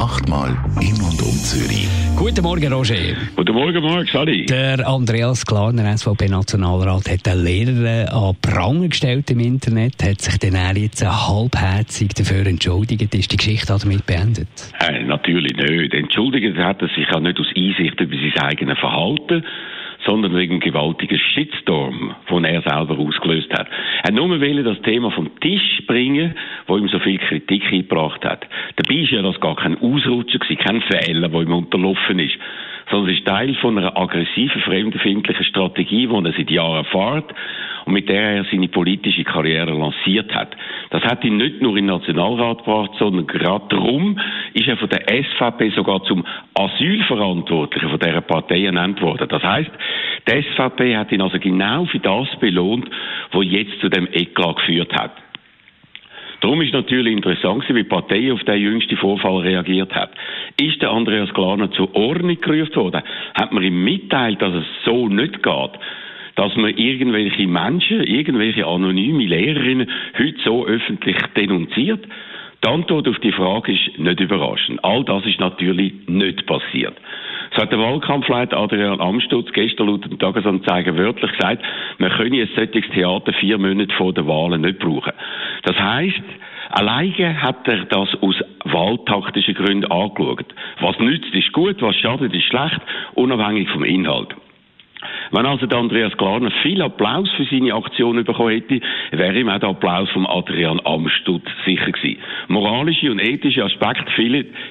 Achtmal in und um Zürich. Guten Morgen, Roger. Guten Morgen, Marc, Sali. Der Andreas Klarner, SVP-Nationalrat, hat den Lehrer an Pranger gestellt im Internet, hat sich dann jetzt halbherzig dafür entschuldigt. Ist die Geschichte damit beendet? Äh, natürlich nicht. Entschuldigt hat er sich auch nicht aus Einsicht über sein eigenes Verhalten, sondern wegen gewaltiger Shitstorm, den er selber ausgelöst hat. Er nur wollte das Thema vom Tisch bringen, wo ihm so viel Kritik. Dabei ist ja das gar kein Ausrutscher kein Fehler, wo ihm unterlaufen ist, sondern es ist Teil von einer aggressiven, fremdenfindlichen Strategie, die er seit Jahren fährt und mit der er seine politische Karriere lanciert hat. Das hat ihn nicht nur in den Nationalrat gebracht, sondern gerade darum ist er von der SVP sogar zum Asylverantwortlichen von dieser Partei ernannt worden. Das heißt, die SVP hat ihn also genau für das belohnt, was jetzt zu dem Eklat geführt hat. Darum ist natürlich interessant, wie die Partei auf den jüngsten Vorfall reagiert hat. Ist der Andreas Glarner zur Ordnung gerufen worden? Hat man ihm mitteilt, dass es so nicht geht? dass man irgendwelche Menschen, irgendwelche anonyme Lehrerinnen heute so öffentlich denunziert? Die Antwort auf die Frage ist nicht überraschend. All das ist natürlich nicht passiert. So hat der Wahlkampfleiter Adrian Amstutz gestern laut dem Tagesanzeiger wörtlich gesagt, man könne ein solches Theater vier Monate vor der Wahlen nicht brauchen. Das heisst, Alleine hat er das aus wahltaktischen Gründen angeschaut. Was nützt, ist gut, was schadet, ist schlecht, unabhängig vom Inhalt. Wenn also der Andreas Glarner viel Applaus für seine Aktion bekommen hätte, wäre ihm auch der Applaus von Adrian Amstutz sicher gewesen. Moralische und ethische Aspekte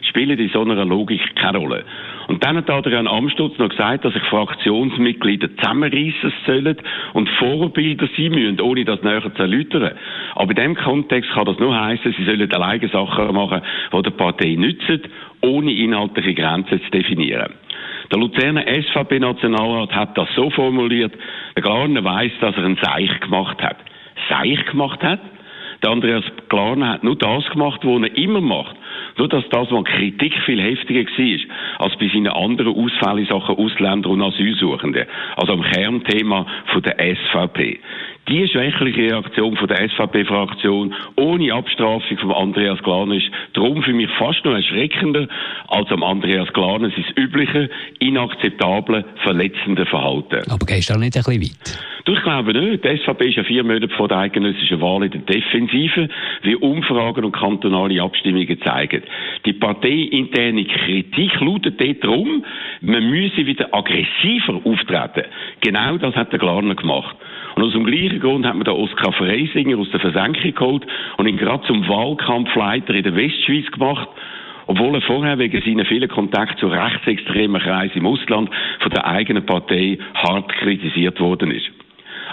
spielen in so einer Logik keine Rolle. Und dann hat Adrian Amstutz noch gesagt, dass sich Fraktionsmitglieder zusammenreissen sollen und Vorbilder sein müssen, ohne das näher zu erläutern. Aber in diesem Kontext kann das nur heißen, sie sollen alleine Sachen machen, die der Partei nützen, ohne inhaltliche Grenzen zu definieren. Der Luzerner SVP-Nationalrat hat das so formuliert, der Glarner weiss, dass er ein Seich gemacht hat. Seich gemacht hat? Der Andreas Glarner hat nur das gemacht, was er immer macht. Nur, dass das mal Kritik viel heftiger war, als bei seinen anderen Ausfällen in Sachen Ausländer und Asylsuchende. Also am Kernthema von der SVP. Die schwächliche Reaktion von der SVP-Fraktion ohne Abstrafung von Andreas Glarner ist darum für mich fast noch erschreckender als am Andreas Glarner sein übliche, inakzeptable, verletzende Verhalten. Aber gehst du da nicht ein bisschen weit? Du, ich glaube nicht. Die SVP ist ja vier Monate vor der eidgenössischen Wahl in der Defensive, wie Umfragen und kantonale Abstimmungen zeigen. Die parteiinterne Kritik lautet dort darum, man müsse wieder aggressiver auftreten. Genau das hat der Glarner gemacht. Und aus dem gleichen Grund hat man den Oskar Freisinger aus der Versenkung geholt und ihn gerade zum Wahlkampfleiter in der Westschweiz gemacht obwohl er vorher wegen seiner vielen Kontakte zu rechtsextremen Kreisen im Ausland von der eigenen Partei hart kritisiert worden ist.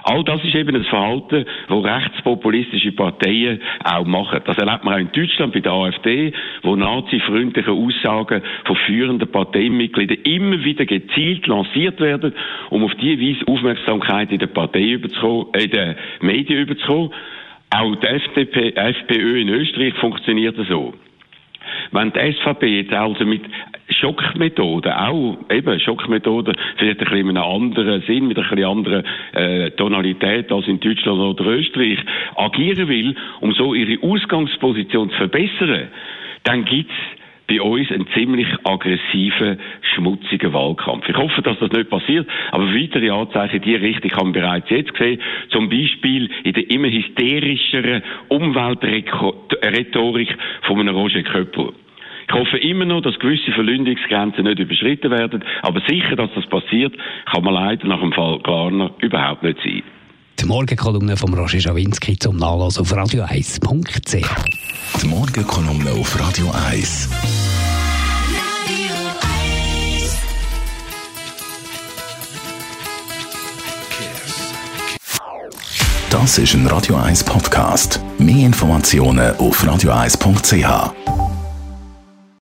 All das ist eben ein Verhalten, das rechtspopulistische Parteien auch machen. Das erlebt man auch in Deutschland bei der AfD, wo nazifreundliche Aussagen von führenden Parteimitgliedern immer wieder gezielt lanciert werden, um auf diese Weise Aufmerksamkeit in der Partei überzukommen, äh, in den Medien überzukommen. Auch die FDP, FPÖ in Österreich funktioniert so. Wenn die SVP jetzt also mit Schockmethoden, auch eben Schockmethoden, vielleicht ein bisschen in einem anderen Sinn, mit ein bisschen anderen äh, Tonalität als in Deutschland oder Österreich, agieren will, um so ihre Ausgangsposition zu verbessern, dann gibt's bei uns einen ziemlich aggressiven, schmutzigen Wahlkampf. Ich hoffe, dass das nicht passiert, aber weitere Anzeichen in diese Richtung haben wir bereits jetzt gesehen. Zum Beispiel in der immer hysterischeren Umweltrhetorik von einem Roger Köppel. Ich hoffe immer noch, dass gewisse Verlündungsgrenzen nicht überschritten werden, aber sicher, dass das passiert, kann man leider nach dem Fall Klarner überhaupt nicht sein. Die Morgenkolumne von Roger Schawinski zum Nachlassen auf radio1.ch. Die Morgenkolumne auf Radio 1. Das ist ein Radio 1 Podcast. Mehr Informationen auf radio1.ch.